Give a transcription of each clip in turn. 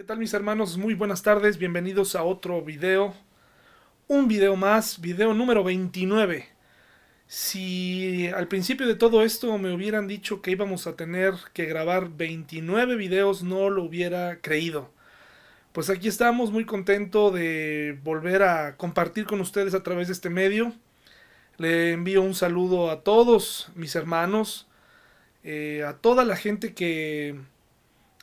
¿Qué tal mis hermanos? Muy buenas tardes, bienvenidos a otro video. Un video más, video número 29. Si al principio de todo esto me hubieran dicho que íbamos a tener que grabar 29 videos, no lo hubiera creído. Pues aquí estamos, muy contento de volver a compartir con ustedes a través de este medio. Le envío un saludo a todos mis hermanos, eh, a toda la gente que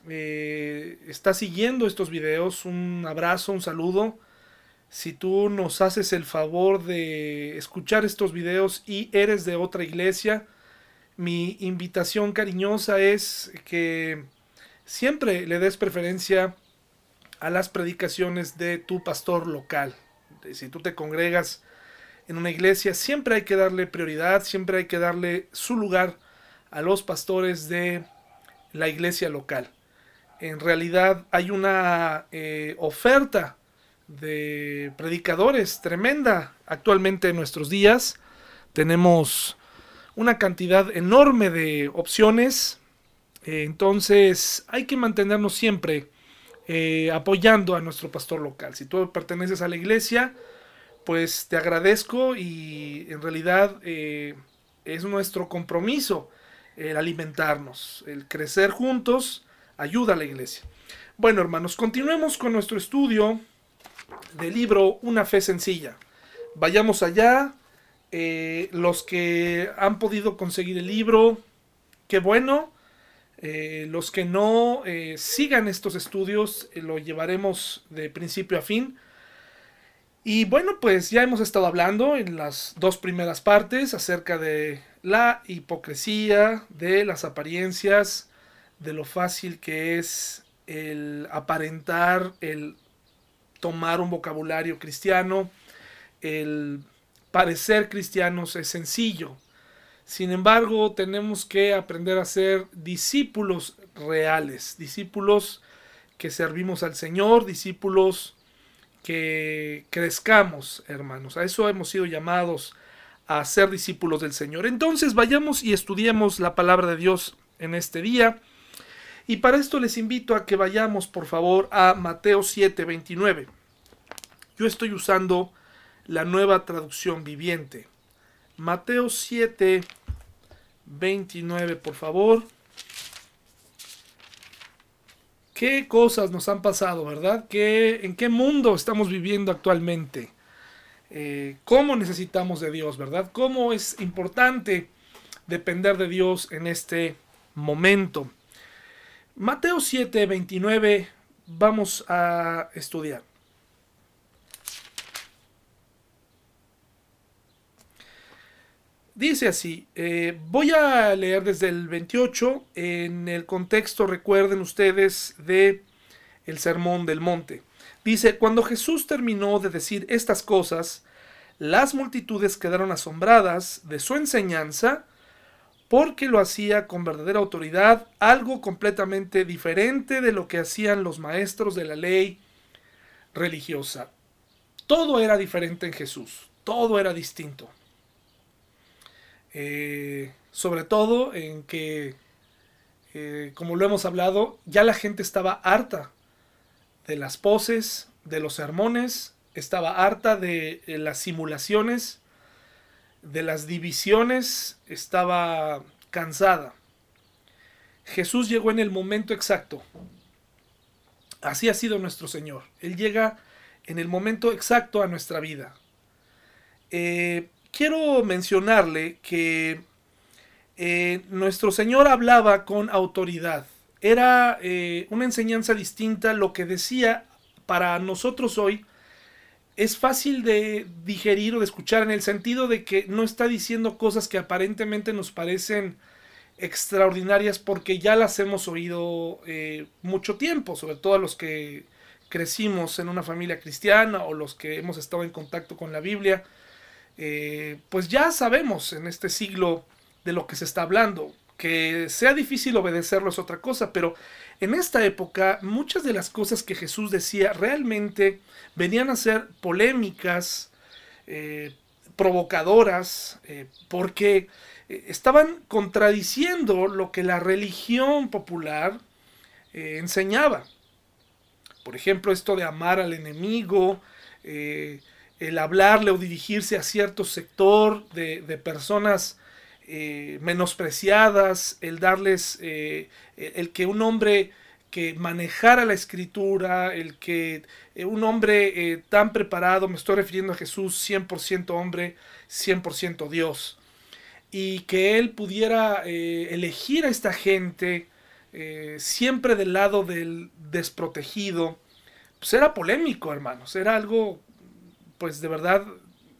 eh, está siguiendo estos videos, un abrazo, un saludo. Si tú nos haces el favor de escuchar estos videos y eres de otra iglesia, mi invitación cariñosa es que siempre le des preferencia a las predicaciones de tu pastor local. Si tú te congregas en una iglesia, siempre hay que darle prioridad, siempre hay que darle su lugar a los pastores de la iglesia local en realidad hay una eh, oferta de predicadores tremenda actualmente en nuestros días. Tenemos una cantidad enorme de opciones. Eh, entonces hay que mantenernos siempre eh, apoyando a nuestro pastor local. Si tú perteneces a la iglesia, pues te agradezco y en realidad es nuestro compromiso el alimentarnos, el crecer juntos ayuda a la iglesia. Bueno, hermanos, continuemos con nuestro estudio del libro Una fe sencilla. Vayamos allá. Eh, los que han podido conseguir el libro, qué bueno. Eh, los que no eh, sigan estos estudios, lo llevaremos de principio a fin. Y bueno, pues ya hemos estado hablando en las dos primeras partes acerca de la hipocresía, de las apariencias, de lo fácil que es el aparentar, el tomar un vocabulario cristiano, el parecer cristianos es sencillo. Sin embargo, tenemos que aprender a ser discípulos reales, discípulos que servimos al Señor, discípulos que crezcamos, hermanos. A eso hemos sido llamados a ser discípulos del Señor. Entonces vayamos y estudiemos la palabra de Dios en este día. Y para esto les invito a que vayamos por favor a Mateo 7, 29. Yo estoy usando la nueva traducción viviente. Mateo 7, 29, por favor. ¿Qué cosas nos han pasado, verdad? ¿Qué, ¿En qué mundo estamos viviendo actualmente? Eh, ¿Cómo necesitamos de Dios, verdad? ¿Cómo es importante depender de Dios en este momento? Mateo 7, 29 vamos a estudiar. Dice así, eh, voy a leer desde el 28, en el contexto, recuerden ustedes, de el Sermón del Monte. Dice, cuando Jesús terminó de decir estas cosas, las multitudes quedaron asombradas de su enseñanza, porque lo hacía con verdadera autoridad, algo completamente diferente de lo que hacían los maestros de la ley religiosa. Todo era diferente en Jesús, todo era distinto. Eh, sobre todo en que, eh, como lo hemos hablado, ya la gente estaba harta de las poses, de los sermones, estaba harta de eh, las simulaciones, de las divisiones estaba cansada. Jesús llegó en el momento exacto. Así ha sido nuestro Señor. Él llega en el momento exacto a nuestra vida. Eh, quiero mencionarle que eh, nuestro Señor hablaba con autoridad. Era eh, una enseñanza distinta lo que decía para nosotros hoy es fácil de digerir o de escuchar en el sentido de que no está diciendo cosas que aparentemente nos parecen extraordinarias porque ya las hemos oído eh, mucho tiempo, sobre todo a los que crecimos en una familia cristiana o los que hemos estado en contacto con la Biblia, eh, pues ya sabemos en este siglo de lo que se está hablando. Que sea difícil obedecerlo es otra cosa, pero en esta época muchas de las cosas que Jesús decía realmente venían a ser polémicas, eh, provocadoras, eh, porque eh, estaban contradiciendo lo que la religión popular enseñaba. Por ejemplo, esto de amar al enemigo, el hablarle o dirigirse a cierto sector de, personas eh, menospreciadas, el darles, eh, el que un hombre que manejara la escritura, el que un hombre tan preparado, me estoy refiriendo a Jesús, 100% hombre, 100% Dios, y que él pudiera elegir a esta gente siempre del lado del desprotegido, pues era polémico, hermanos, era algo pues de verdad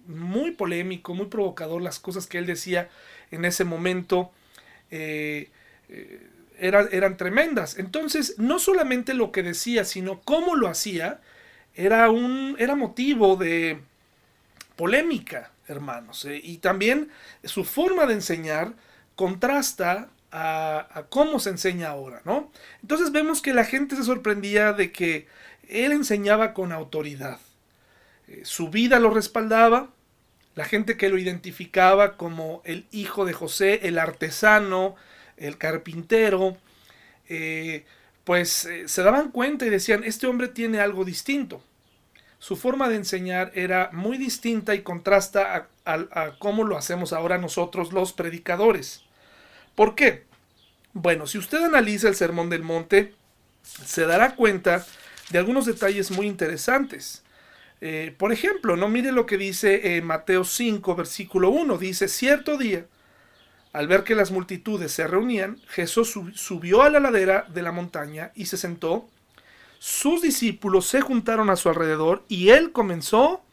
muy polémico, muy provocador las cosas que él decía en ese momento. Eh, eh, eran, eran, tremendas. Entonces, no solamente lo que decía, sino cómo lo hacía, era, un, era motivo de polémica, hermanos. Eh, y también su forma de enseñar contrasta a, cómo se enseña ahora, ¿no? Entonces vemos que la gente se sorprendía de que él enseñaba con autoridad. Su vida lo respaldaba, la gente que lo identificaba como el hijo de José, el artesano, el carpintero, eh, pues eh, se daban cuenta y decían, este hombre tiene algo distinto. Su forma de enseñar era muy distinta y contrasta a, a cómo lo hacemos ahora nosotros los predicadores. ¿Por qué? Bueno, si usted analiza el Sermón del Monte, se dará cuenta de algunos detalles muy interesantes. Eh, por ejemplo, no mire lo que dice Mateo 5, versículo 1. Dice, cierto día, al ver que las multitudes se reunían, Jesús subió a la ladera de la montaña y se sentó. Sus discípulos se juntaron a su alrededor y él comenzó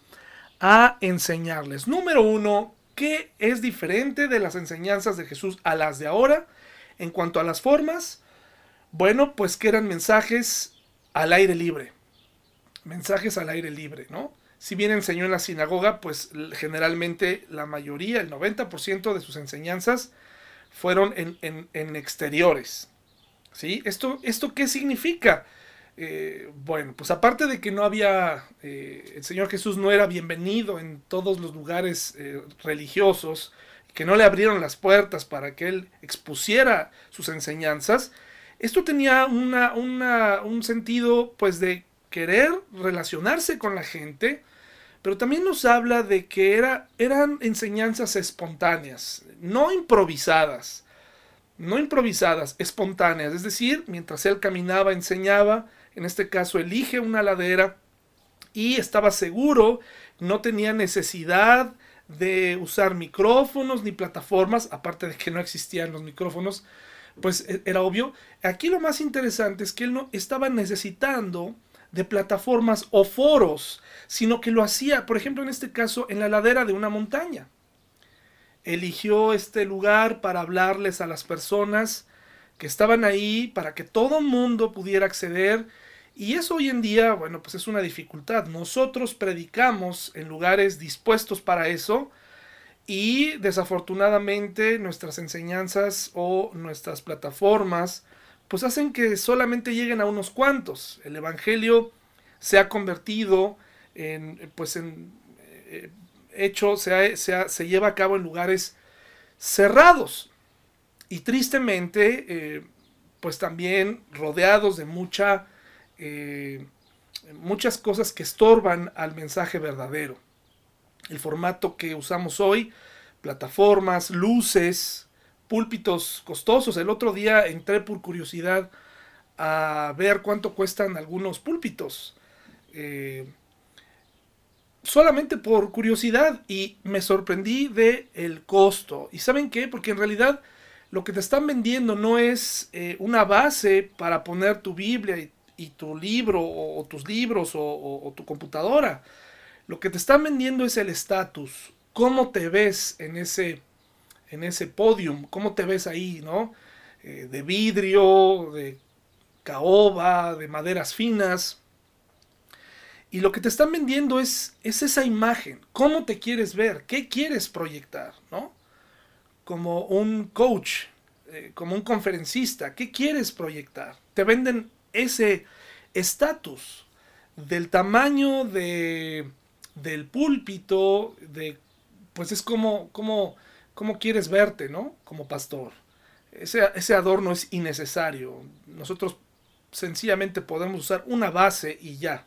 a enseñarles. Número uno, ¿qué es diferente de las enseñanzas de Jesús a las de ahora? En cuanto a las formas, bueno, pues que eran mensajes al aire libre mensajes al aire libre, ¿no? Si bien enseñó en la sinagoga, pues generalmente la mayoría, el 90% de sus enseñanzas fueron en, exteriores. ¿Sí? ¿Esto, ¿Esto qué significa? Eh, bueno, pues aparte de que no había, eh, el Señor Jesús no era bienvenido en todos los lugares eh, religiosos, que no le abrieron las puertas para que él expusiera sus enseñanzas, esto tenía una, un sentido pues de querer relacionarse con la gente, pero también nos habla de que era, eran enseñanzas espontáneas, no improvisadas, no improvisadas, espontáneas, es decir, mientras él caminaba, enseñaba, en este caso elige una ladera y estaba seguro, no tenía necesidad de usar micrófonos ni plataformas, aparte de que no existían los micrófonos, pues e, era obvio. Aquí lo más interesante es que él no estaba necesitando de plataformas o foros, sino que lo hacía, por ejemplo, en este caso, en la ladera de una montaña. Eligió este lugar para hablarles a las personas que estaban ahí, para que todo el mundo pudiera acceder. Y eso hoy en día, bueno, pues es una dificultad. Nosotros predicamos en lugares dispuestos para eso y desafortunadamente nuestras enseñanzas o nuestras plataformas pues hacen que solamente lleguen a unos cuantos. El Evangelio se ha convertido en, pues en eh, hecho, se, se, lleva a cabo en lugares cerrados. Y tristemente, eh, pues también rodeados de mucha, eh, muchas cosas que estorban al mensaje verdadero. El formato que usamos hoy, plataformas, luces, púlpitos costosos. El otro día entré por curiosidad a ver cuánto cuestan algunos púlpitos. Eh, solamente por curiosidad y me sorprendí de el costo. ¿Y saben qué? Porque en realidad lo que te están vendiendo no es eh, una base para poner tu Biblia y, tu libro o, tus libros o, tu computadora. Lo que te están vendiendo es el estatus, cómo te ves en ese en ese podium, ¿cómo te ves ahí, no? Eh, de vidrio, de caoba, de maderas finas. Y lo que te están vendiendo es, es esa imagen, cómo te quieres ver, qué quieres proyectar, ¿no? Como un coach, eh, como un conferencista, ¿qué quieres proyectar? Te venden ese estatus del tamaño de, del púlpito, de, pues es como, como cómo quieres verte, ¿no? Como pastor. Ese, ese adorno es innecesario. Nosotros sencillamente podemos usar una base y ya.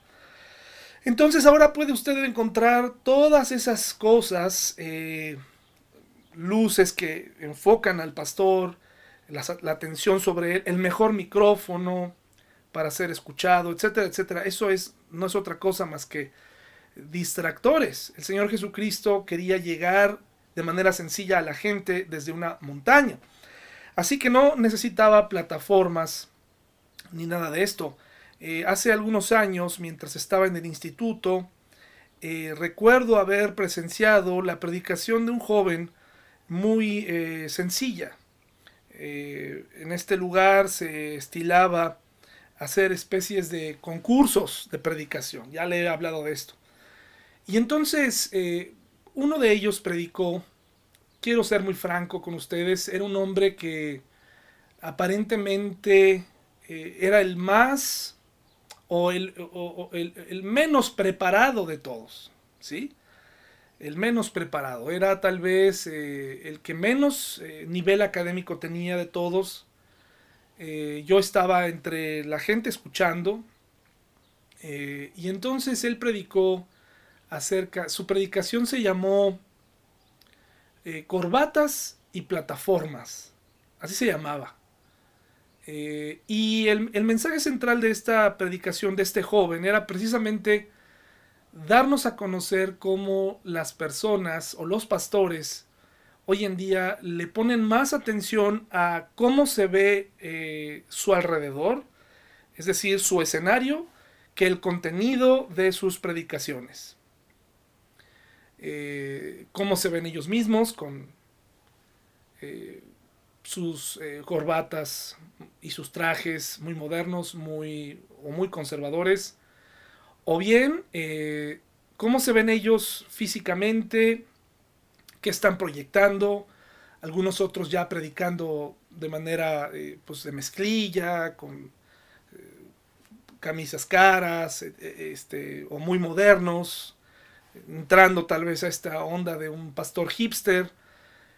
Entonces ahora puede usted encontrar todas esas cosas, eh, luces que enfocan al pastor, la, atención sobre él, el mejor micrófono para ser escuchado, etcétera, etcétera. Eso es, no es otra cosa más que distractores. El Señor Jesucristo quería llegar de manera sencilla a la gente desde una montaña. Así que no necesitaba plataformas ni nada de esto. Eh, hace algunos años, mientras estaba en el instituto, eh, recuerdo haber presenciado la predicación de un joven muy eh, sencilla. en este lugar se estilaba hacer especies de concursos de predicación. Ya le he hablado de esto. Y entonces uno de ellos predicó, quiero ser muy franco con ustedes, era un hombre que aparentemente era el más o el, menos preparado de todos, ¿sí? El menos preparado. Era tal vez eh, el que menos eh, nivel académico tenía de todos. Eh, yo estaba entre la gente escuchando y entonces él predicó acerca, su predicación se llamó Corbatas y Plataformas, así se llamaba. Eh, y el, mensaje central de esta predicación de este joven era precisamente darnos a conocer cómo las personas o los pastores hoy en día le ponen más atención a cómo se ve eh, su alrededor, es decir, su escenario, que el contenido de sus predicaciones. Eh, cómo se ven ellos mismos con sus corbatas y sus trajes muy modernos, muy, o muy conservadores, o bien eh, cómo se ven ellos físicamente, qué están proyectando, algunos otros ya predicando de manera eh, pues de mezclilla, con eh, camisas caras, este, o muy modernos, entrando tal vez a esta onda de un pastor hipster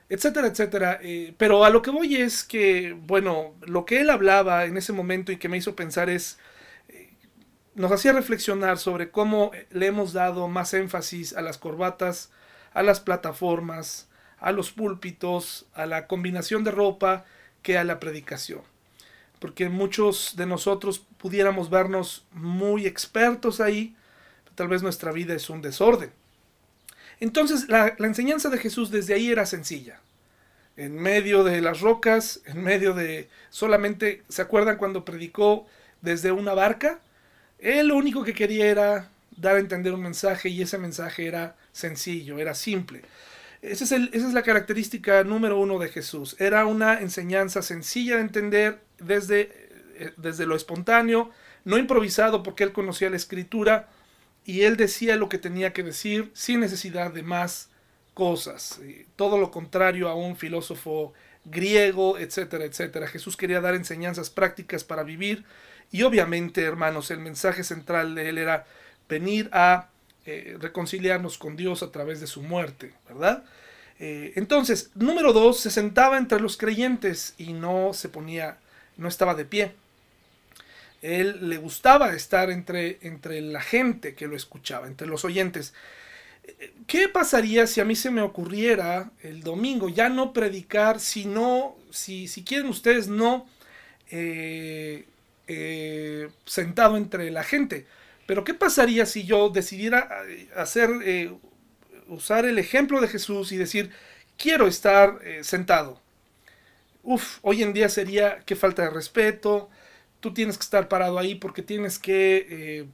etcétera, etcétera. Eh, pero a lo que voy es que, bueno, lo que él hablaba en ese momento y que me hizo pensar es, eh, nos hacía reflexionar sobre cómo le hemos dado más énfasis a las corbatas, a las plataformas, a los púlpitos, a la combinación de ropa que a la predicación. Porque muchos de nosotros pudiéramos vernos muy expertos ahí, tal vez nuestra vida es un desorden. Entonces la, enseñanza de Jesús desde ahí era sencilla. En medio de las rocas, en medio de solamente, ¿se acuerdan cuando predicó desde una barca? Él lo único que quería era dar a entender un mensaje y ese mensaje era sencillo, era simple. Esa es, esa es la característica número uno de Jesús. Era una enseñanza sencilla de entender desde, eh, desde lo espontáneo, no improvisado porque él conocía la escritura, y él decía lo que tenía que decir sin necesidad de más cosas. Todo lo contrario a un filósofo griego, etcétera, etcétera. Jesús quería dar enseñanzas prácticas para vivir y obviamente, hermanos, el mensaje central de él era venir a eh, reconciliarnos con Dios a través de su muerte, ¿verdad? Eh, entonces, número dos, se sentaba entre los creyentes y no se ponía, no estaba de pie él le gustaba estar entre, entre la gente que lo escuchaba, entre los oyentes. ¿Qué pasaría si a mí se me ocurriera el domingo ya no predicar, sino, si, si quieren ustedes, no eh, eh, sentado entre la gente? Pero ¿qué pasaría si yo decidiera eh, hacer, usar el ejemplo de Jesús y decir, quiero estar sentado? Uf, hoy en día sería qué falta de respeto, tú tienes que estar parado ahí porque tienes que eh,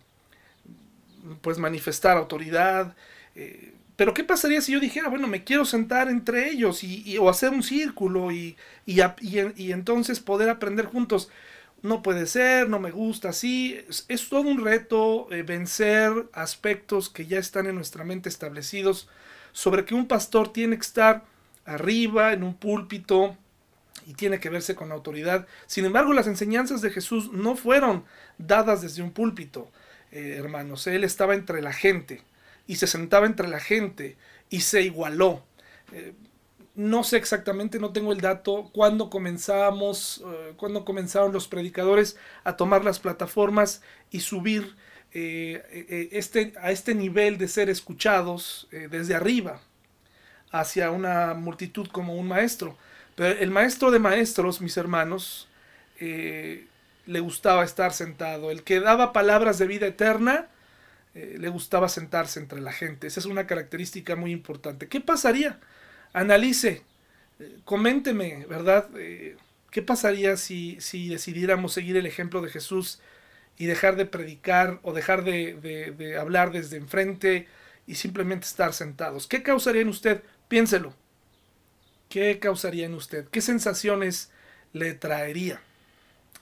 pues manifestar autoridad. Eh, pero ¿qué pasaría si yo dijera, bueno, me quiero sentar entre ellos y, o hacer un círculo y, y, y, entonces poder aprender juntos? No puede ser, no me gusta así. Es, todo un reto eh, vencer aspectos que ya están en nuestra mente establecidos sobre que un pastor tiene que estar arriba en un púlpito, y tiene que verse con autoridad. Sin embargo, las enseñanzas de Jesús no fueron dadas desde un púlpito, eh, hermanos. Él estaba entre la gente y se sentaba entre la gente y se igualó. Eh, no sé exactamente, no tengo el dato, cuándo comenzamos, eh, cuándo comenzaron los predicadores a tomar las plataformas y subir este, a este nivel de ser escuchados desde arriba hacia una multitud como un maestro. Pero el maestro de maestros, mis hermanos, le gustaba estar sentado. El que daba palabras de vida eterna, eh, le gustaba sentarse entre la gente. Esa es una característica muy importante. ¿Qué pasaría? Analice, eh, coménteme, ¿verdad? Eh, ¿Qué pasaría si, si, decidiéramos seguir el ejemplo de Jesús y dejar de predicar o dejar de, de hablar desde enfrente y simplemente estar sentados? ¿Qué causaría en usted? Piénselo. ¿Qué causaría en usted? ¿Qué sensaciones le traería?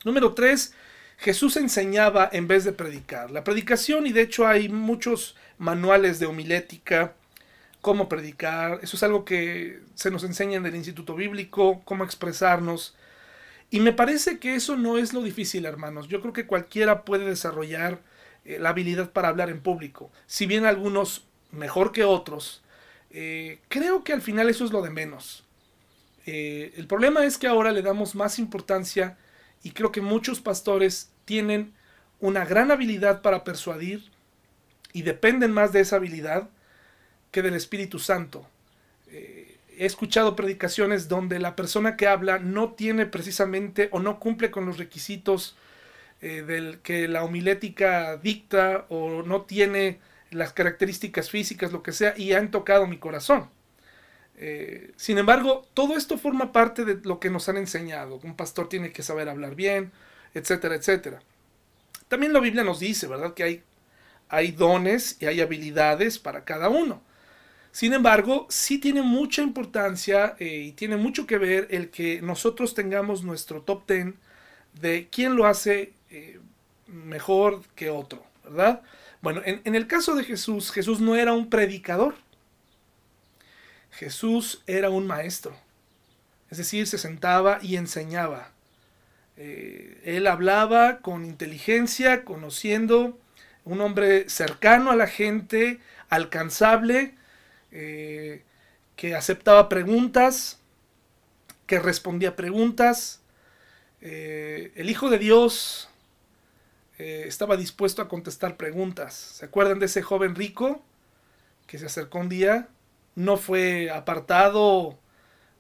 Número tres, Jesús enseñaba en vez de predicar. La predicación, y de hecho hay muchos manuales de homilética, cómo predicar, eso es algo que se nos enseña en el Instituto Bíblico, cómo expresarnos. Y me parece que eso no es lo difícil, hermanos. Yo creo que cualquiera puede desarrollar eh, la habilidad para hablar en público. Si bien algunos mejor que otros, eh, creo que al final eso es lo de menos. Eh, el problema es que ahora le damos más importancia y creo que muchos pastores tienen una gran habilidad para persuadir y dependen más de esa habilidad que del Espíritu Santo. Eh, he escuchado predicaciones donde la persona que habla no tiene precisamente o no cumple con los requisitos eh, del que la homilética dicta o no tiene las características físicas, lo que sea, y han tocado mi corazón. Eh, sin embargo, todo esto forma parte de lo que nos han enseñado. Un pastor tiene que saber hablar bien, etcétera, etcétera. También la Biblia nos dice, ¿verdad? Que hay, dones y hay habilidades para cada uno. Sin embargo, sí tiene mucha importancia eh, y tiene mucho que ver el que nosotros tengamos nuestro top 10 de quién lo hace eh, mejor que otro, ¿verdad? Bueno, en el caso de Jesús, Jesús no era un predicador. Jesús era un maestro, es decir, se sentaba y enseñaba. Eh, él hablaba con inteligencia, conociendo, un hombre cercano a la gente, alcanzable, eh, que aceptaba preguntas, que respondía preguntas. Eh, el Hijo de Dios estaba dispuesto a contestar preguntas. ¿Se acuerdan de ese joven rico que se acercó un día no fue apartado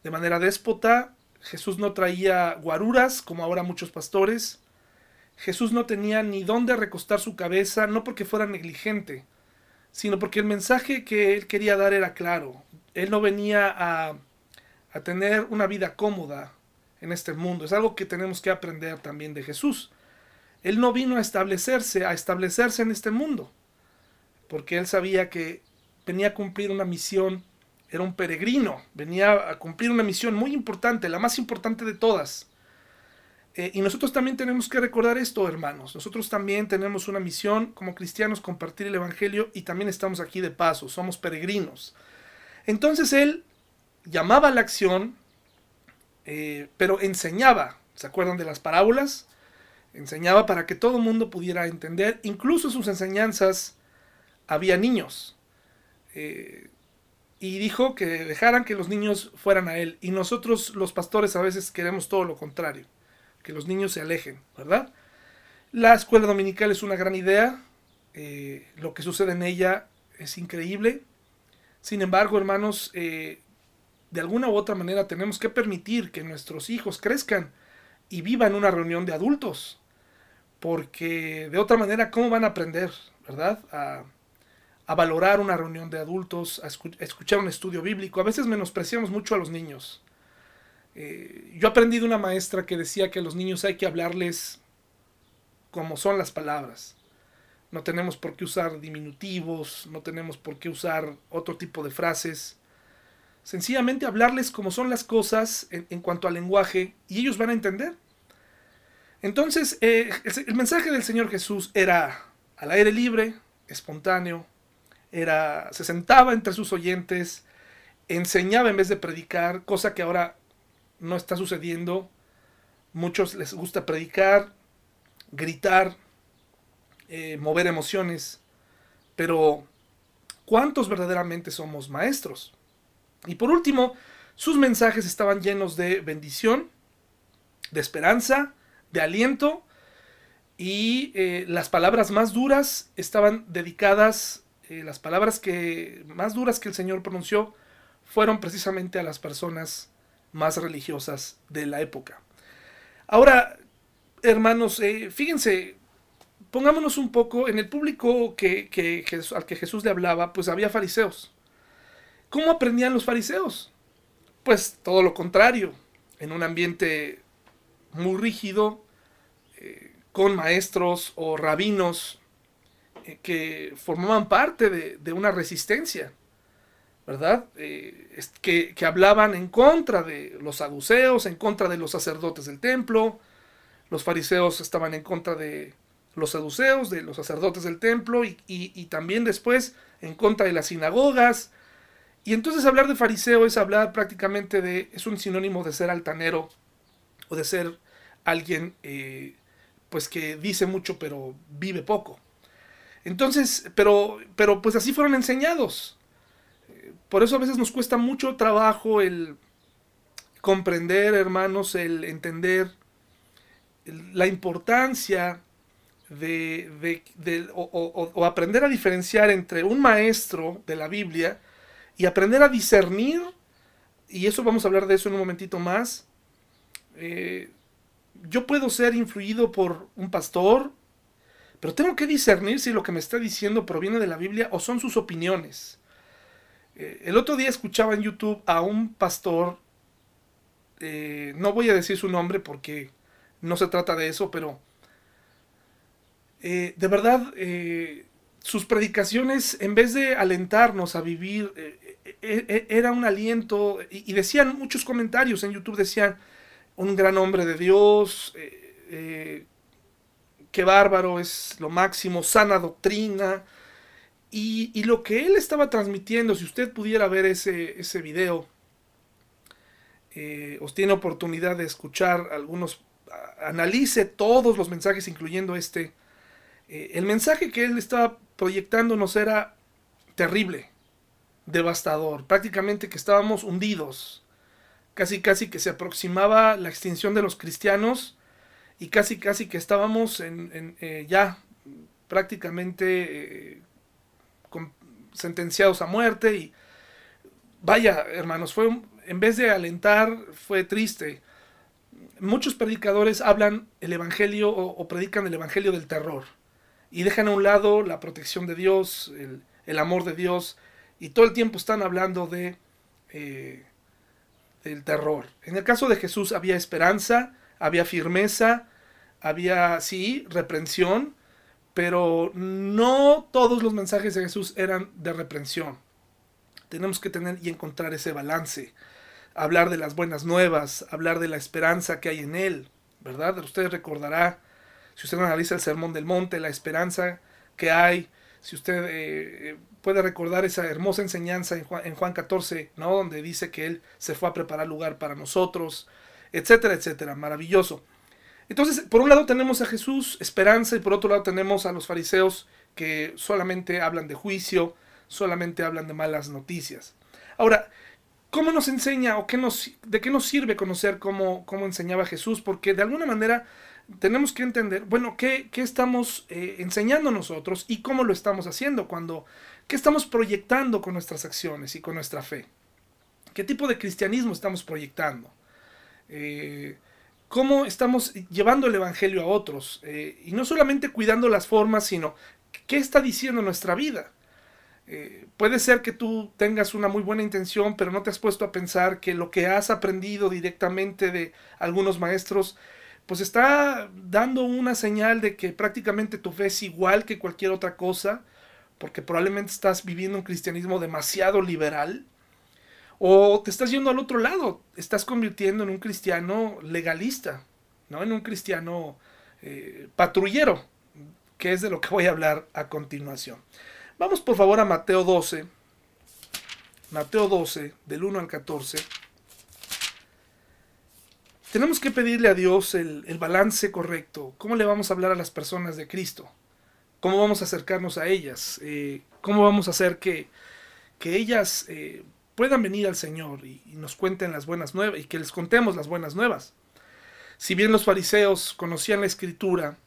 de manera déspota. Jesús no traía guaruras, como ahora muchos pastores. Jesús no tenía ni dónde recostar su cabeza, no porque fuera negligente, sino porque el mensaje que él quería dar era claro. Él no venía a, a tener una vida cómoda en este mundo. Es algo que tenemos que aprender también de Jesús. Él no vino a establecerse, a establecerse en este mundo, porque él sabía que venía a cumplir una misión, era un peregrino, venía a cumplir una misión muy importante, la más importante de todas. Eh, y nosotros también tenemos que recordar esto, hermanos. Nosotros también tenemos una misión como cristianos, compartir el Evangelio y también estamos aquí de paso, somos peregrinos. Entonces él llamaba a la acción, eh, pero enseñaba, ¿se acuerdan de las parábolas? Enseñaba para que todo el mundo pudiera entender, incluso sus enseñanzas había niños. Eh, y dijo que dejaran que los niños fueran a él. Y nosotros los pastores a veces queremos todo lo contrario, que los niños se alejen, ¿verdad? La escuela dominical es una gran idea, eh, lo que sucede en ella es increíble. Sin embargo, hermanos, eh, de alguna u otra manera tenemos que permitir que nuestros hijos crezcan y vivan una reunión de adultos. Porque de otra manera, ¿cómo van a aprender, verdad? A valorar una reunión de adultos, a, escuchar un estudio bíblico. A veces menospreciamos mucho a los niños. Eh, yo aprendí de una maestra que decía que a los niños hay que hablarles como son las palabras. No tenemos por qué usar diminutivos, no tenemos por qué usar otro tipo de frases. Sencillamente hablarles como son las cosas en, cuanto al lenguaje y ellos van a entender. Entonces, eh, el mensaje del Señor Jesús era al aire libre, espontáneo, era, se sentaba entre sus oyentes, enseñaba en vez de predicar, cosa que ahora no está sucediendo. Muchos les gusta predicar, gritar, eh, mover emociones, pero ¿cuántos verdaderamente somos maestros? Y por último, sus mensajes estaban llenos de bendición, de esperanza, de aliento, y eh, las palabras más duras estaban dedicadas, las palabras que más duras que el Señor pronunció fueron precisamente a las personas más religiosas de la época. Ahora, hermanos, eh, fíjense, pongámonos un poco en el público que, al que Jesús le hablaba, pues había fariseos. ¿Cómo aprendían los fariseos? Pues todo lo contrario, en un ambiente muy rígido, eh, con maestros o rabinos que formaban parte de, una resistencia, ¿verdad? Eh, que, que, hablaban en contra de los saduceos, en contra de los sacerdotes del templo, los fariseos estaban en contra de los saduceos, de los sacerdotes del templo y, y también después en contra de las sinagogas, y entonces hablar de fariseo es hablar prácticamente de, es un sinónimo de ser altanero o de ser alguien eh, pues que dice mucho pero vive poco. Entonces, pero, pero pues así fueron enseñados. Por eso a veces nos cuesta mucho trabajo el comprender, hermanos, el entender la importancia de, o aprender a diferenciar entre un maestro de la Biblia, y aprender a discernir, y eso vamos a hablar de eso en un momentito más, eh, yo puedo ser influido por un pastor, pero tengo que discernir si lo que me está diciendo proviene de la Biblia o son sus opiniones. Eh, el otro día escuchaba en YouTube a un pastor, eh, no voy a decir su nombre porque no se trata de eso, pero de verdad sus predicaciones, en vez de alentarnos a vivir, eh, eh, eh, era un aliento, y, decían muchos comentarios en YouTube, decían, un gran hombre de Dios, qué bárbaro, es lo máximo, sana doctrina, y, lo que él estaba transmitiendo, si usted pudiera ver ese, ese video, os tiene oportunidad de escuchar algunos, analice todos los mensajes, incluyendo este, el mensaje que él estaba proyectándonos era terrible, devastador, prácticamente que estábamos hundidos, casi casi que se aproximaba la extinción de los cristianos y casi casi que estábamos en, eh, ya prácticamente eh, sentenciados a muerte y vaya hermanos, fue en vez de alentar fue triste. Muchos predicadores hablan el evangelio o predican el evangelio del terror y dejan a un lado la protección de Dios, el, amor de Dios, y todo el tiempo están hablando de eh, del terror. En el caso de Jesús había esperanza, había firmeza, había, sí, reprensión, pero no todos los mensajes de Jesús eran de reprensión. Tenemos que tener y encontrar ese balance. Hablar de las buenas nuevas, hablar de la esperanza que hay en Él, ¿verdad? Usted recordará si usted analiza el Sermón del Monte, la esperanza que hay, si usted eh, puede recordar esa hermosa enseñanza en Juan, en Juan 14, ¿no? donde dice que Él se fue a preparar lugar para nosotros, etcétera, etcétera, maravilloso. Entonces, por un lado tenemos a Jesús, esperanza, y por otro lado tenemos a los fariseos que solamente hablan de juicio, solamente hablan de malas noticias. Ahora, ¿cómo nos enseña o qué nos, de qué nos sirve conocer cómo, cómo enseñaba Jesús? Porque de alguna manera tenemos que entender, bueno, qué, estamos eh, enseñando nosotros y cómo lo estamos haciendo, cuando, qué estamos proyectando con nuestras acciones y con nuestra fe. ¿Qué tipo de cristianismo estamos proyectando? Eh, ¿Cómo estamos llevando el Evangelio a otros? Eh, y no solamente cuidando las formas, sino qué está diciendo nuestra vida. puede ser que tú tengas una muy buena intención, pero no te has puesto a pensar que lo que has aprendido directamente de algunos maestros pues está dando una señal de que prácticamente tu fe es igual que cualquier otra cosa, porque probablemente estás viviendo un cristianismo demasiado liberal, o te estás yendo al otro lado, estás convirtiendo en un cristiano legalista, ¿no? En un cristiano eh, patrullero, que es de lo que voy a hablar a continuación. Vamos por favor a Mateo 12, Mateo 12, del 1 al 14. Tenemos que pedirle a Dios el, balance correcto. ¿Cómo le vamos a hablar a las personas de Cristo? ¿Cómo vamos a acercarnos a ellas? Eh, ¿Cómo vamos a hacer que, ellas eh, puedan venir al Señor y, nos cuenten las buenas nuevas y que les contemos las buenas nuevas. Si bien los fariseos conocían la escritura,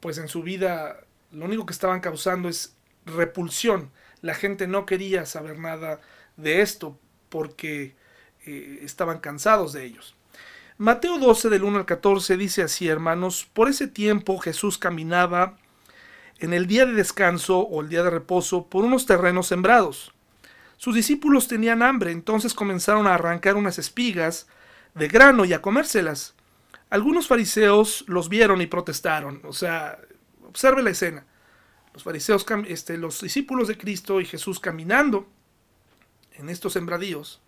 pues en su vida lo único que estaban causando es repulsión. La gente no quería saber nada de esto porque eh, estaban cansados de ellos. Mateo 12 del 1 al 14 dice así, hermanos, por ese tiempo Jesús caminaba en el día de descanso o el día de reposo por unos terrenos sembrados. Sus discípulos tenían hambre, entonces comenzaron a arrancar unas espigas de grano y a comérselas. Algunos fariseos los vieron y protestaron. O sea, observe la escena. Los fariseos, este, los discípulos de Cristo y Jesús caminando en estos sembradíos.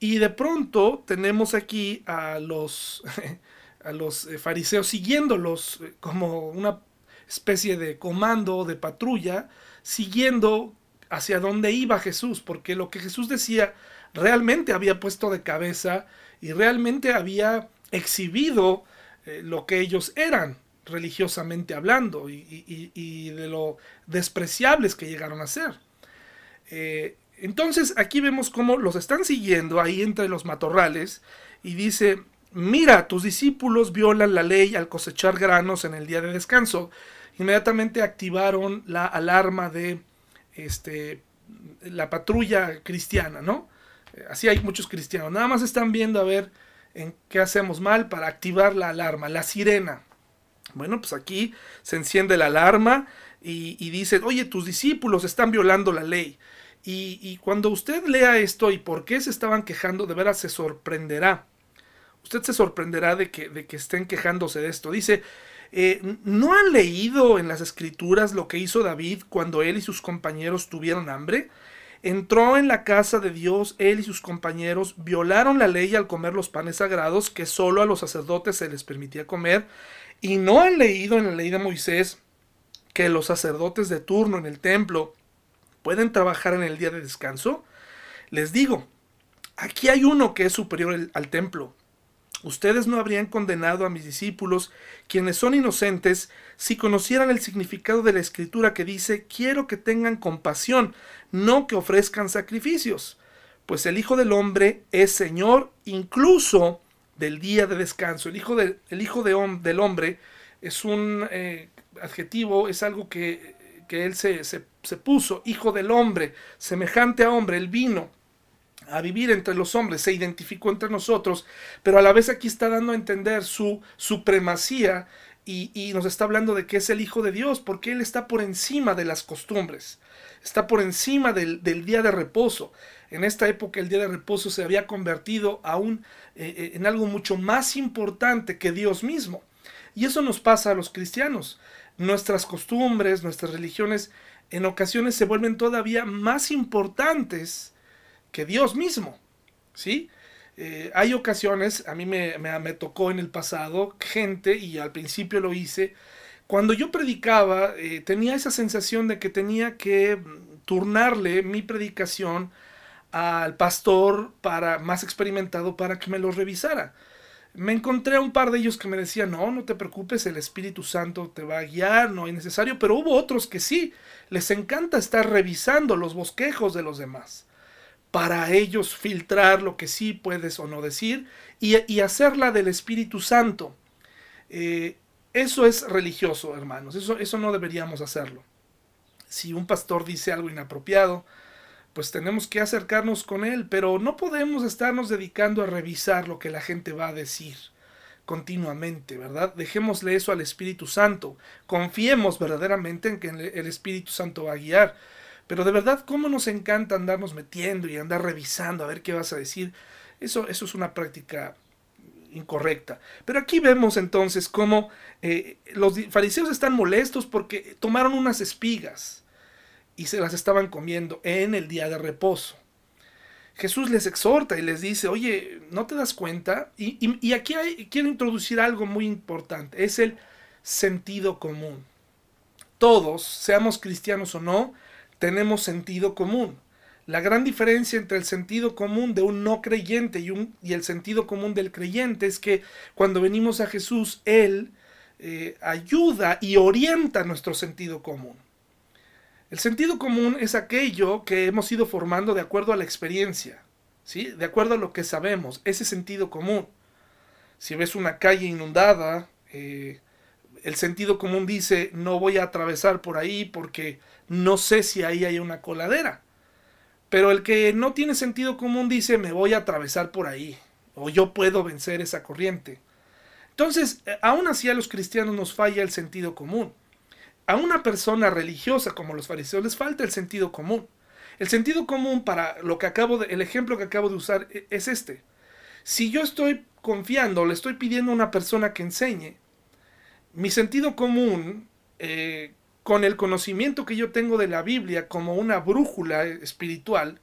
Y de pronto tenemos aquí a los, a los eh, fariseos siguiéndolos eh, como una especie de comando, de patrulla, siguiendo hacia dónde iba Jesús, porque lo que Jesús decía realmente había puesto de cabeza y realmente había exhibido eh, lo que ellos eran religiosamente hablando y, de lo despreciables que llegaron a ser. Eh, entonces aquí vemos cómo los están siguiendo ahí entre los matorrales y dice, mira, tus discípulos violan la ley al cosechar granos en el día de descanso. Inmediatamente activaron la alarma de este, la patrulla cristiana, ¿no? Así hay muchos cristianos. Nada más están viendo a ver en qué hacemos mal para activar la alarma, la sirena. Bueno, pues aquí se enciende la alarma y, y dice, oye, tus discípulos están violando la ley. Y, y, cuando usted lea esto y por qué se estaban quejando, de veras se sorprenderá. Usted se sorprenderá de que, de que estén quejándose de esto. Dice, eh, ¿No han leído en las escrituras lo que hizo David cuando él y sus compañeros tuvieron hambre? Entró en la casa de Dios, él y sus compañeros violaron la ley al comer los panes sagrados que solo a los sacerdotes se les permitía comer, y no han leído en la ley de Moisés que los sacerdotes de turno en el templo pueden trabajar en el día de descanso. Les digo, aquí hay uno que es superior al templo, Ustedes no habrían condenado a mis discípulos, quienes son inocentes, si conocieran el significado de la escritura que dice, quiero que tengan compasión, no que ofrezcan sacrificios. Pues el Hijo del Hombre es Señor incluso del día de descanso. El Hijo, de, el hijo del Hombre es un eh, adjetivo, es algo que, él se, se puso, Hijo del Hombre, semejante a hombre, el vino a vivir entre los hombres, se identificó entre nosotros, pero a la vez aquí está dando a entender su supremacía y, nos está hablando de que es el Hijo de Dios, porque Él está por encima de las costumbres, está por encima del, día de reposo. En esta época el día de reposo se había convertido aún eh, eh, en algo mucho más importante que Dios mismo. Y eso nos pasa a los cristianos. Nuestras costumbres, nuestras religiones en ocasiones se vuelven todavía más importantes que Dios mismo. ¿Sí? Eh, hay ocasiones, a mí me, tocó en el pasado, gente, y al principio lo hice, cuando yo predicaba, eh, tenía esa sensación de que tenía que turnarle mi predicación al pastor para más experimentado para que me lo revisara. Me encontré a un par de ellos que me decían, no, no te preocupes, el Espíritu Santo te va a guiar, no es necesario, pero hubo otros que sí, les encanta estar revisando los bosquejos de los demás para ellos filtrar lo que sí puedes o no decir y, hacerla del Espíritu Santo. Eh, eso es religioso, hermanos, eso, eso no deberíamos hacerlo. Si un pastor dice algo inapropiado, pues tenemos que acercarnos con él, pero no podemos estarnos dedicando a revisar lo que la gente va a decir continuamente, ¿verdad? Dejémosle eso al Espíritu Santo. Confiemos verdaderamente en que el Espíritu Santo va a guiar. Pero de verdad, ¿cómo nos encanta andarnos metiendo y andar revisando a ver qué vas a decir? Eso, eso es una práctica incorrecta. Pero aquí vemos entonces cómo eh, los fariseos están molestos porque tomaron unas espigas y se las estaban comiendo en el día de reposo. Jesús les exhorta y les dice, oye, ¿no te das cuenta? Y, aquí hay, quiero introducir algo muy importante, es el sentido común. Todos, seamos cristianos o no, tenemos sentido común. La gran diferencia entre el sentido común de un no creyente y, el sentido común del creyente es que cuando venimos a Jesús, Él eh, ayuda y orienta nuestro sentido común. El sentido común es aquello que hemos ido formando de acuerdo a la experiencia, ¿sí? De acuerdo a lo que sabemos, ese sentido común. Si ves una calle inundada, eh, el sentido común dice no voy a atravesar por ahí porque no sé si ahí hay una coladera. Pero el que no tiene sentido común dice me voy a atravesar por ahí o yo puedo vencer esa corriente. Entonces, eh, aún así a los cristianos nos falla el sentido común. A una persona religiosa como los fariseos les falta el sentido común. El sentido común para lo que acabo de, el ejemplo que acabo de usar e, es este. Si yo estoy confiando, le estoy pidiendo a una persona que enseñe, mi sentido común, eh, con el conocimiento que yo tengo de la Biblia como una brújula espiritual,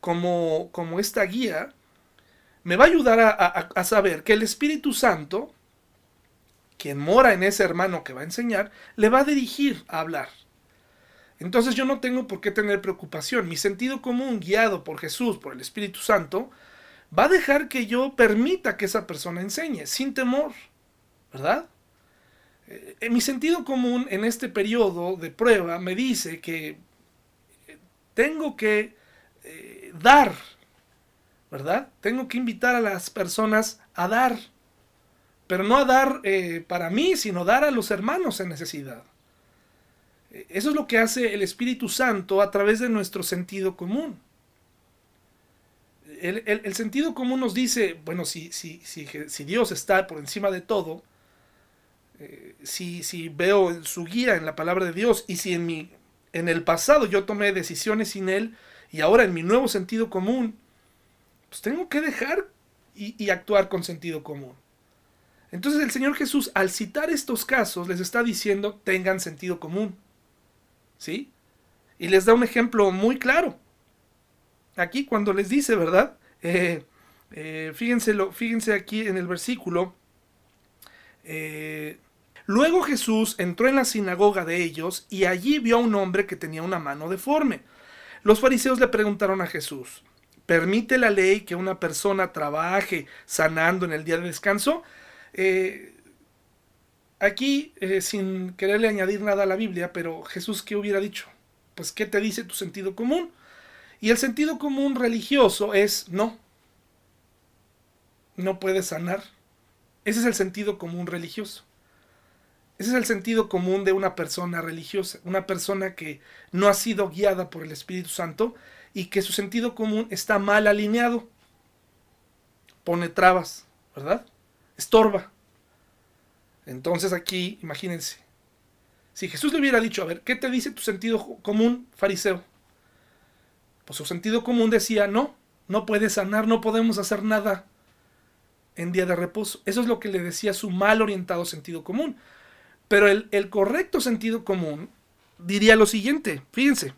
como, como esta guía, me va a ayudar a, a saber que el Espíritu Santo quien mora en ese hermano que va a enseñar, le va a dirigir a hablar. Entonces yo no tengo por qué tener preocupación. Mi sentido común, guiado por Jesús, por el Espíritu Santo, va a dejar que yo permita que esa persona enseñe, sin temor, ¿verdad? Eh, mi sentido común en este periodo de prueba me dice que tengo que eh, dar, ¿verdad? Tengo que invitar a las personas a dar pero no a dar eh, para mí, sino dar a los hermanos en necesidad. Eso es lo que hace el Espíritu Santo a través de nuestro sentido común. El, sentido común nos dice, bueno, si, Dios está por encima de todo, eh, si, si veo su guía en la palabra de Dios y si en, mi, en el pasado yo tomé decisiones sin Él y ahora en mi nuevo sentido común, pues tengo que dejar y actuar con sentido común. Entonces el Señor Jesús, al citar estos casos, les está diciendo, tengan sentido común. ¿Sí? Y les da un ejemplo muy claro. Aquí cuando les dice, ¿verdad? Eh, eh, fíjense, aquí en el versículo. Luego Jesús entró en la sinagoga de ellos y allí vio a un hombre que tenía una mano deforme. Los fariseos le preguntaron a Jesús, ¿permite la ley que una persona trabaje sanando en el día de descanso? Eh, aquí, eh, sin quererle añadir nada a la Biblia, pero Jesús, ¿qué hubiera dicho? Pues, ¿qué te dice tu sentido común? Y el sentido común religioso es no. No puedes sanar. Ese es el sentido común religioso. Ese es el sentido común de una persona religiosa, una persona que no ha sido guiada por el Espíritu Santo y que su sentido común está mal alineado. Pone trabas, ¿verdad? estorba. Entonces aquí, imagínense, si Jesús le hubiera dicho, a ver, ¿qué te dice tu sentido común, fariseo? Pues su sentido común decía, no, no puedes sanar, no podemos hacer nada en día de reposo. Eso es lo que le decía su mal orientado sentido común. Pero el, correcto sentido común diría lo siguiente, fíjense,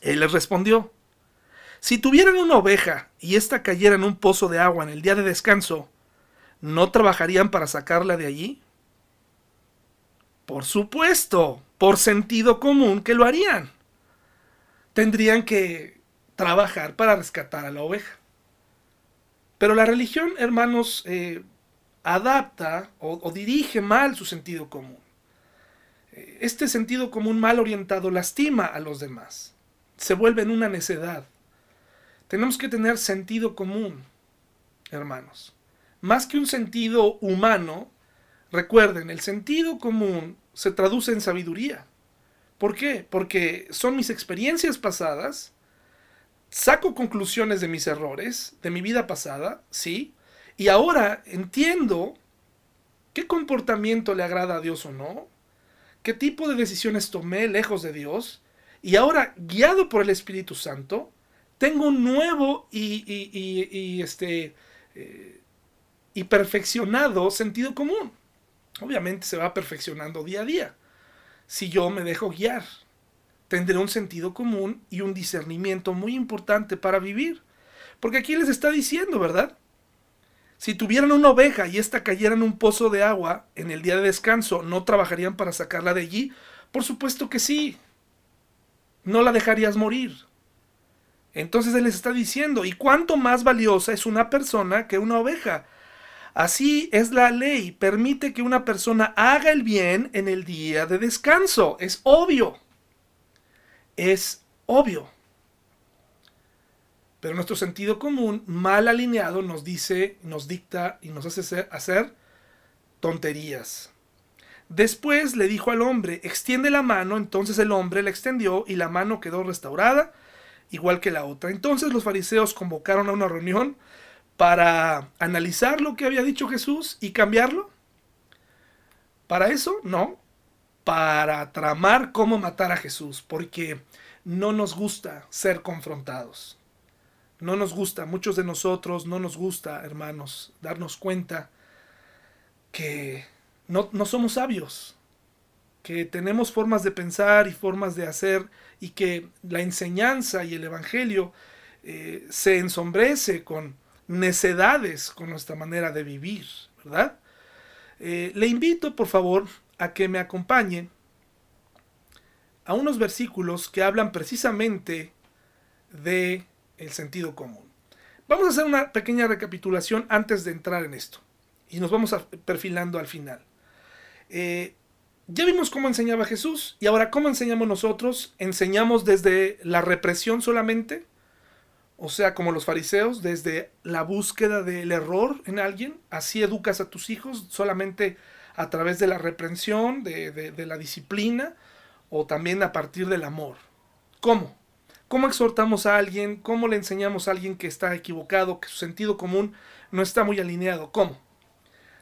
él les respondió, si tuvieran una oveja y ésta cayera en un pozo de agua en el día de descanso, ¿no trabajarían para sacarla de allí? Por supuesto, por sentido común que lo harían. Tendrían que trabajar para rescatar a la oveja. Pero la religión, hermanos, eh, adapta o, dirige mal su sentido común. Este sentido común mal orientado lastima a los demás. Se vuelve en una necedad. Tenemos que tener sentido común, hermanos más que un sentido humano, recuerden, el sentido común se traduce en sabiduría. ¿Por qué? Porque son mis experiencias pasadas, saco conclusiones de mis errores, de mi vida pasada, ¿sí? Y ahora entiendo qué comportamiento le agrada a Dios o no, qué tipo de decisiones tomé lejos de Dios, y ahora, guiado por el Espíritu Santo, tengo un nuevo y, este, eh, y perfeccionado sentido común. Obviamente se va perfeccionando día a día. Si yo me dejo guiar, tendré un sentido común y un discernimiento muy importante para vivir. Porque aquí les está diciendo, ¿verdad? Si tuvieran una oveja y ésta cayera en un pozo de agua en el día de descanso, ¿no trabajarían para sacarla de allí? Por supuesto que sí. No la dejarías morir. Entonces Él les está diciendo, ¿y cuánto más valiosa es una persona que una oveja? Así es la ley, permite que una persona haga el bien en el día de descanso, es obvio. es obvio. Pero nuestro sentido común, mal alineado, nos dice, nos dicta y nos hace hacer tonterías. Después le dijo al hombre, extiende la mano, entonces el hombre la extendió y la mano quedó restaurada, igual que la otra. Entonces los fariseos convocaron a una reunión para analizar lo que había dicho Jesús y cambiarlo. Para eso, no, para tramar cómo matar a Jesús, porque no nos gusta ser confrontados. No nos gusta, muchos de nosotros no nos gusta, hermanos, darnos cuenta que no, somos sabios, que tenemos formas de pensar y formas de hacer y que la enseñanza y el Evangelio eh, se ensombrece con necedades con nuestra manera de vivir, ¿verdad? Eh, le invito, por favor, a que me acompañe a unos versículos que hablan precisamente de el sentido común. Vamos a hacer una pequeña recapitulación antes de entrar en esto y nos vamos perfilando al final. Eh, ya vimos cómo enseñaba Jesús y ahora cómo enseñamos nosotros. Enseñamos desde la represión solamente, o sea, como los fariseos, desde la búsqueda del error en alguien. Así educas a tus hijos solamente a través de la reprensión, de la disciplina o también a partir del amor. ¿Cómo? ¿Cómo exhortamos a alguien? ¿Cómo le enseñamos a alguien que está equivocado, que su sentido común no está muy alineado? ¿Cómo?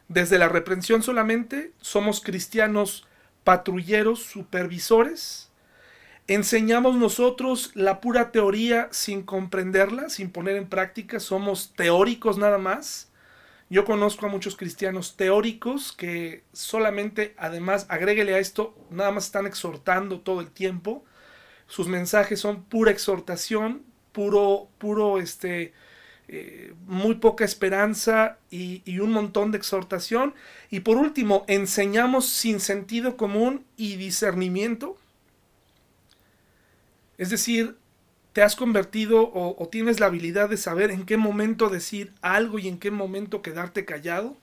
Desde la reprensión solamente somos cristianos patrulleros, supervisores. Enseñamos nosotros la pura teoría sin comprenderla, sin poner en práctica. Somos teóricos nada más. Yo conozco a muchos cristianos teóricos que solamente, además, agréguele a esto, nada más están exhortando todo el tiempo. Sus mensajes son pura exhortación, puro, puro, este, eh, muy poca esperanza y, y, un montón de exhortación. Y por último, enseñamos sin sentido común y discernimiento. Es decir, te has convertido o, tienes la habilidad de saber en qué momento decir algo y en qué momento quedarte callado,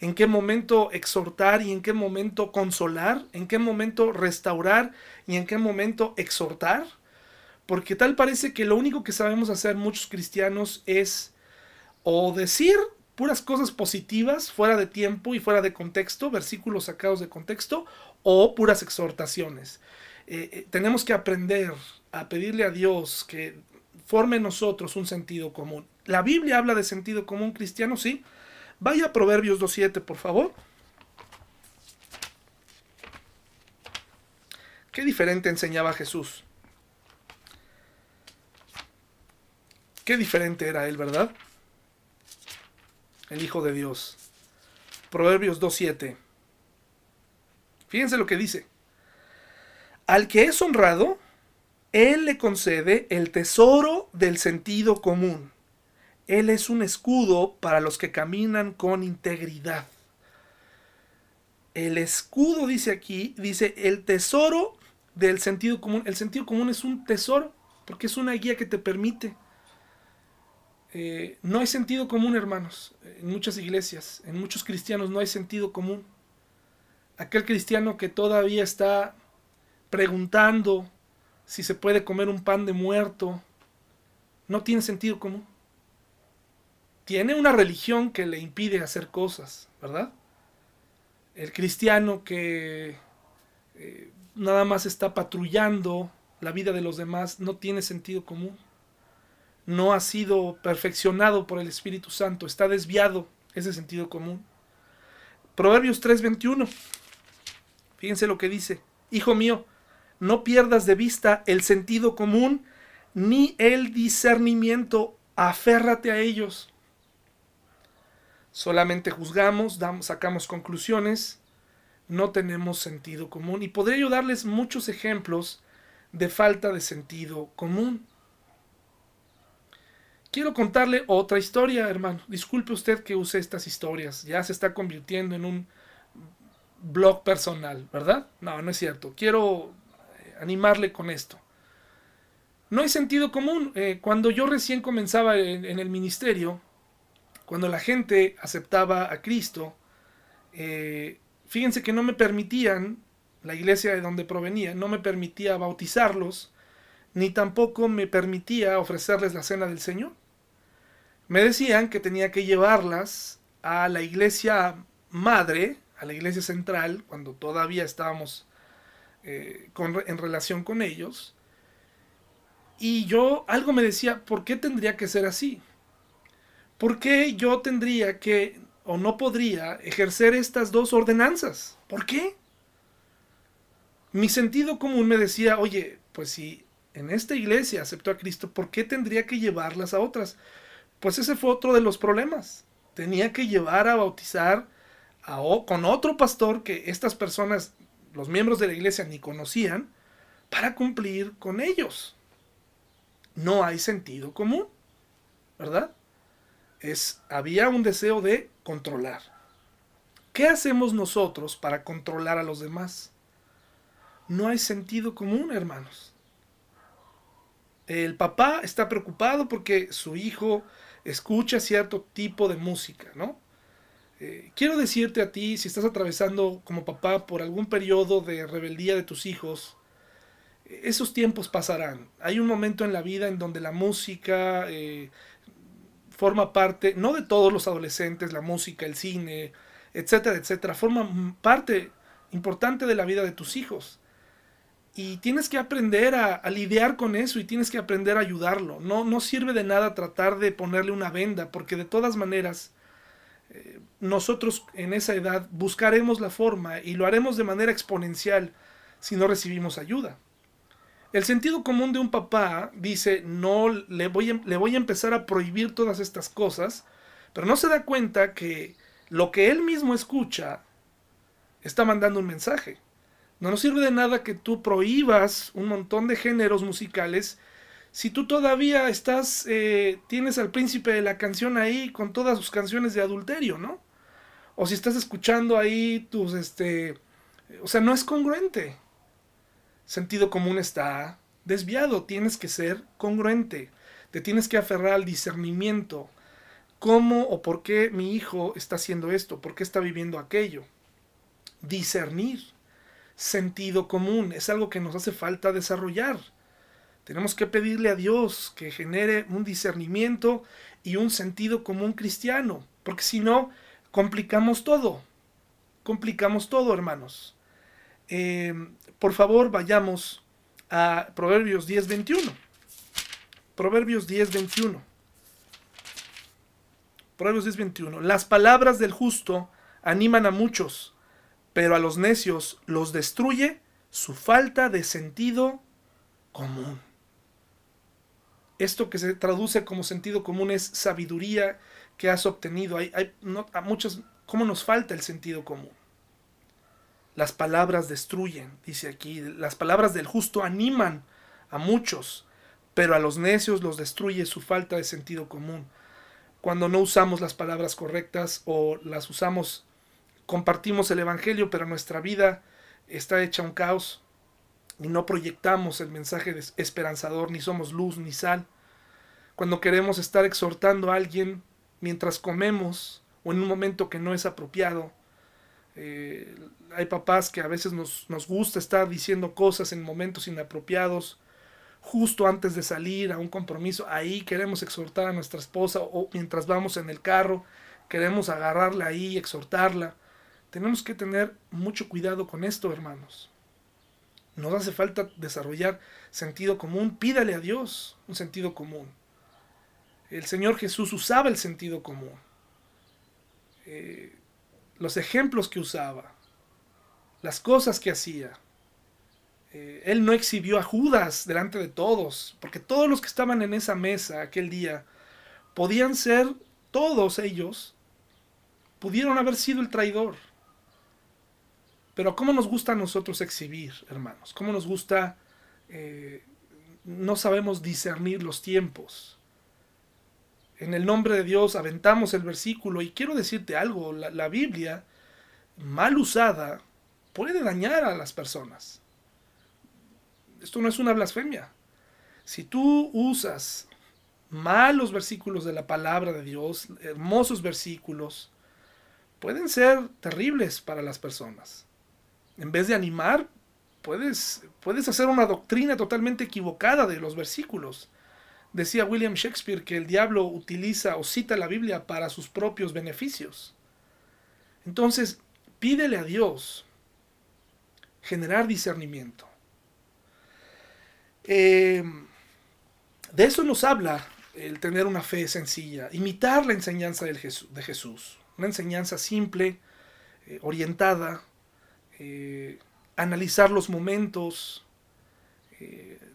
en qué momento exhortar y en qué momento consolar, en qué momento restaurar y en qué momento exhortar. Porque tal parece que lo único que sabemos hacer muchos cristianos es o decir puras cosas positivas fuera de tiempo y fuera de contexto, versículos sacados de contexto, o puras exhortaciones. Eh, eh, tenemos que aprender a pedirle a Dios que forme en nosotros un sentido común. La Biblia habla de sentido común cristiano, sí. Vaya a Proverbios 2.7, por favor. Qué diferente enseñaba Jesús. Qué diferente era él, ¿verdad? El Hijo de Dios. Proverbios 2.7. Fíjense lo que dice. Al que es honrado, él le concede el tesoro del sentido común. Él es un escudo para los que caminan con integridad. El escudo dice aquí, dice el tesoro del sentido común. El sentido común es un tesoro porque es una guía que te permite. Eh, no hay sentido común, hermanos, en muchas iglesias, en muchos cristianos no hay sentido común. Aquel cristiano que todavía está preguntando si se puede comer un pan de muerto, no tiene sentido común. Tiene una religión que le impide hacer cosas, ¿verdad? El cristiano que eh, nada más está patrullando la vida de los demás no tiene sentido común. No ha sido perfeccionado por el Espíritu Santo, está desviado ese sentido común. Proverbios 3:21. Fíjense lo que dice. Hijo mío, no pierdas de vista el sentido común ni el discernimiento, aférrate a ellos. Solamente juzgamos, sacamos conclusiones, no tenemos sentido común. Y podría yo darles muchos ejemplos de falta de sentido común. Quiero contarle otra historia, hermano. Disculpe usted que use estas historias. Ya se está convirtiendo en un blog personal, ¿verdad? No, no es cierto. Quiero animarle con esto. No hay sentido común. Eh, cuando yo recién comenzaba en, el ministerio, cuando la gente aceptaba a Cristo, eh, fíjense que no me permitían, la iglesia de donde provenía, no me permitía bautizarlos ni tampoco me permitía ofrecerles la cena del Señor. Me decían que tenía que llevarlas a la iglesia madre, a la iglesia central, cuando todavía estábamos eh, en relación con ellos. Y yo algo me decía, ¿por qué tendría que ser así? ¿Por qué yo tendría que o no podría ejercer estas dos ordenanzas? ¿Por qué? Mi sentido común me decía, oye, pues si en esta iglesia aceptó a Cristo, ¿por qué tendría que llevarlas a otras? Pues ese fue otro de los problemas. Tenía que llevar a bautizar con otro pastor que estas personas, los miembros de la iglesia, ni conocían, para cumplir con ellos. No hay sentido común, ¿verdad? Es, había un deseo de controlar. ¿Qué hacemos nosotros para controlar a los demás? No hay sentido común, hermanos. El papá está preocupado porque su hijo escucha cierto tipo de música, ¿no? Eh, quiero decirte a ti, si estás atravesando como papá por algún periodo de rebeldía de tus hijos, esos tiempos pasarán. Hay un momento en la vida en donde la música eh, forma parte, no de todos los adolescentes, la música, el cine, etcétera, etcétera, forma parte importante de la vida de tus hijos. Y tienes que aprender a, lidiar con eso y tienes que aprender a ayudarlo. No, no sirve de nada tratar de ponerle una venda, porque de todas maneras eh, nosotros en esa edad buscaremos la forma y lo haremos de manera exponencial si no recibimos ayuda. El sentido común de un papá dice, no, le voy, a, le voy a empezar a prohibir todas estas cosas, pero no se da cuenta que lo que él mismo escucha está mandando un mensaje. No nos sirve de nada que tú prohíbas un montón de géneros musicales si tú todavía estás, eh, tienes al príncipe de la canción ahí con todas sus canciones de adulterio, ¿no? O si estás escuchando ahí tus, este, o sea, no es congruente. Sentido común está desviado, tienes que ser congruente, te tienes que aferrar al discernimiento. ¿Cómo o por qué mi hijo está haciendo esto? ¿Por qué está viviendo aquello? Discernir sentido común, es algo que nos hace falta desarrollar. Tenemos que pedirle a Dios que genere un discernimiento y un sentido común cristiano, porque si no, complicamos todo. Complicamos todo, hermanos. Eh, por favor, vayamos a Proverbios 10:21. Proverbios 10:21. Proverbios 10:21. Las palabras del justo animan a muchos, pero a los necios los destruye su falta de sentido común. Esto que se traduce como sentido común es sabiduría que has obtenido. Hay, a muchos, ¿cómo nos falta el sentido común? Las palabras destruyen, dice aquí. Las palabras del justo animan a muchos, pero a los necios los destruye su falta de sentido común. Cuando no usamos las palabras correctas o las usamos compartimos el Evangelio, pero nuestra vida está hecha un caos y no proyectamos el mensaje esperanzador, ni somos luz ni sal. Cuando queremos estar exhortando a alguien mientras comemos o en un momento que no es apropiado, eh, hay papás que a veces nos, nos gusta estar diciendo cosas en momentos inapropiados, justo antes de salir a un compromiso, ahí queremos exhortar a nuestra esposa o mientras vamos en el carro, queremos agarrarla ahí, exhortarla. Tenemos que tener mucho cuidado con esto, hermanos. Nos hace falta desarrollar sentido común. Pídale a Dios un sentido común. El Señor Jesús usaba el sentido común. Eh, los ejemplos que usaba, las cosas que hacía. Eh, él no exhibió a Judas delante de todos, porque todos los que estaban en esa mesa aquel día podían ser, todos ellos, pudieron haber sido el traidor. Pero ¿cómo nos gusta a nosotros exhibir, hermanos? ¿Cómo nos gusta... Eh, no sabemos discernir los tiempos. En el nombre de Dios aventamos el versículo y quiero decirte algo, la, Biblia mal usada puede dañar a las personas. Esto no es una blasfemia. Si tú usas mal los versículos de la palabra de Dios, hermosos versículos, pueden ser terribles para las personas en vez de animar, puedes, puedes hacer una doctrina totalmente equivocada de los versículos. Decía William Shakespeare que el diablo utiliza o cita la Biblia para sus propios beneficios. Entonces, pídele a Dios generar discernimiento. Eh, de eso nos habla el tener una fe sencilla, imitar la enseñanza de Jesús, una enseñanza simple, eh, orientada, eh, analizar los momentos,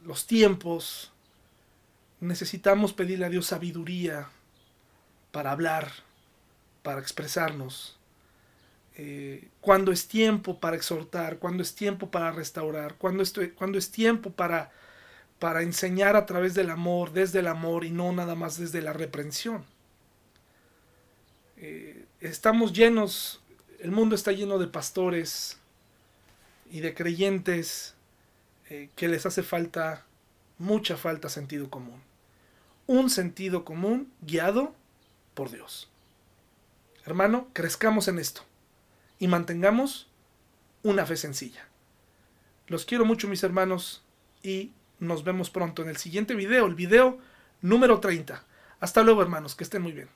los tiempos. Necesitamos pedirle a Dios sabiduría para hablar, para expresarnos. Eh, cuando es tiempo para exhortar, cuando es tiempo para restaurar, cuando, cuando es tiempo para, para enseñar a través del amor, desde el amor y no nada más desde la reprensión. Eh, estamos llenos, el mundo está lleno de pastores y de creyentes eh, que les hace falta, mucha falta sentido común. Un sentido común guiado por Dios. Hermano, crezcamos en esto y mantengamos una fe sencilla. Los quiero mucho mis hermanos y nos vemos pronto en el siguiente video, el video número 30. Hasta luego hermanos, que estén muy bien.